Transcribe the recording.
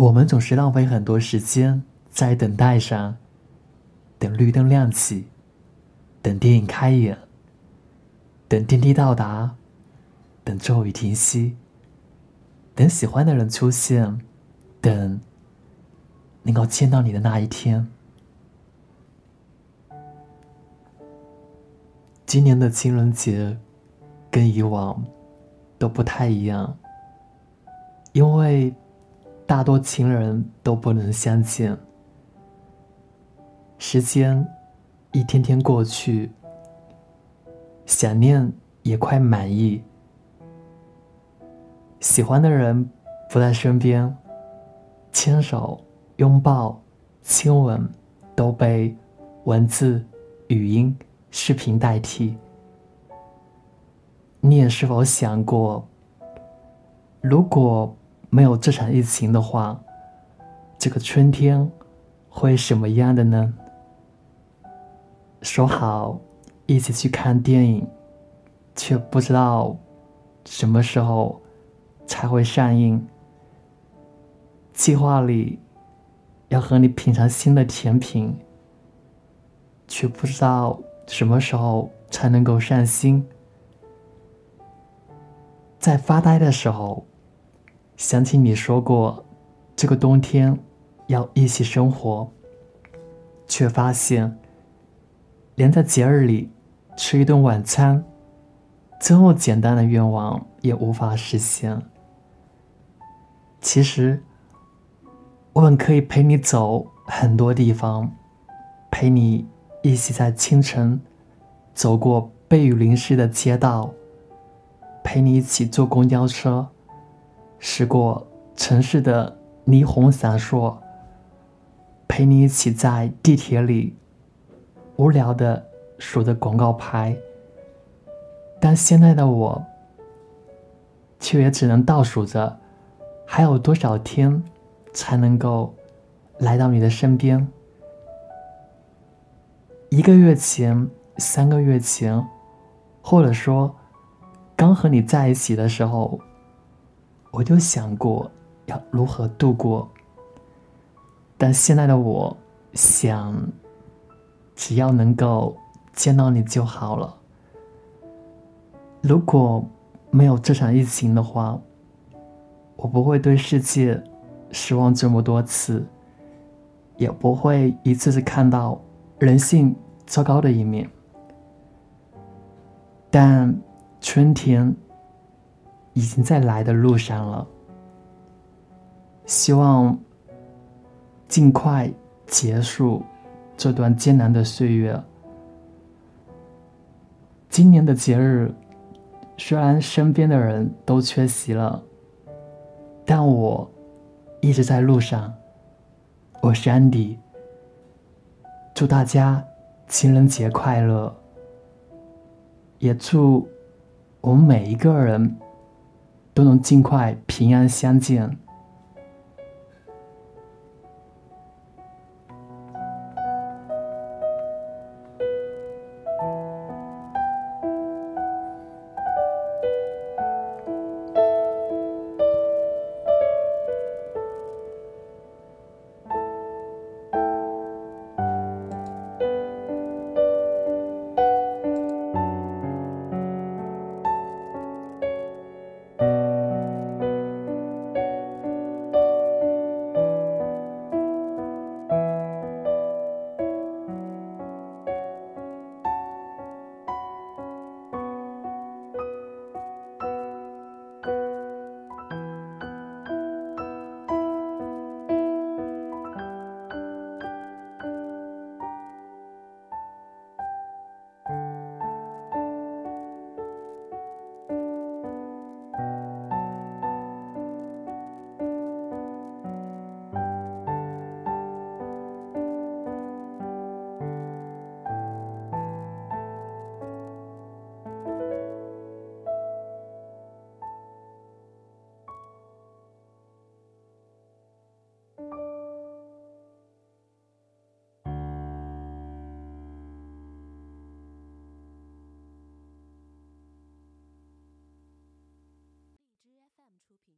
我们总是浪费很多时间在等待上，等绿灯亮起，等电影开演，等电梯到达，等骤雨停息，等喜欢的人出现，等能够见到你的那一天。今年的情人节跟以往都不太一样，因为大多情人都不能相见。时间一天天过去，想念也快满意，喜欢的人不在身边，牵手、拥抱、亲吻都被文字、语音。视频代替，你也是否想过，如果没有这场疫情的话，这个春天会什么样的呢？说好一起去看电影，却不知道什么时候才会上映。计划里要和你品尝新的甜品，却不知道。什么时候才能够上心？在发呆的时候，想起你说过，这个冬天要一起生活，却发现，连在节日里吃一顿晚餐，这么简单的愿望也无法实现。其实，我们可以陪你走很多地方，陪你。一起在清晨走过被雨淋湿的街道，陪你一起坐公交车，驶过城市的霓虹闪烁，陪你一起在地铁里无聊的数着广告牌。但现在的我，却也只能倒数着还有多少天才能够来到你的身边。一个月前，三个月前，或者说，刚和你在一起的时候，我就想过要如何度过。但现在的我，想，只要能够见到你就好了。如果没有这场疫情的话，我不会对世界失望这么多次，也不会一次次看到。人性糟糕的一面，但春天已经在来的路上了。希望尽快结束这段艰难的岁月。今年的节日，虽然身边的人都缺席了，但我一直在路上。我是安迪。祝大家情人节快乐！也祝我们每一个人都能尽快平安相见。出品。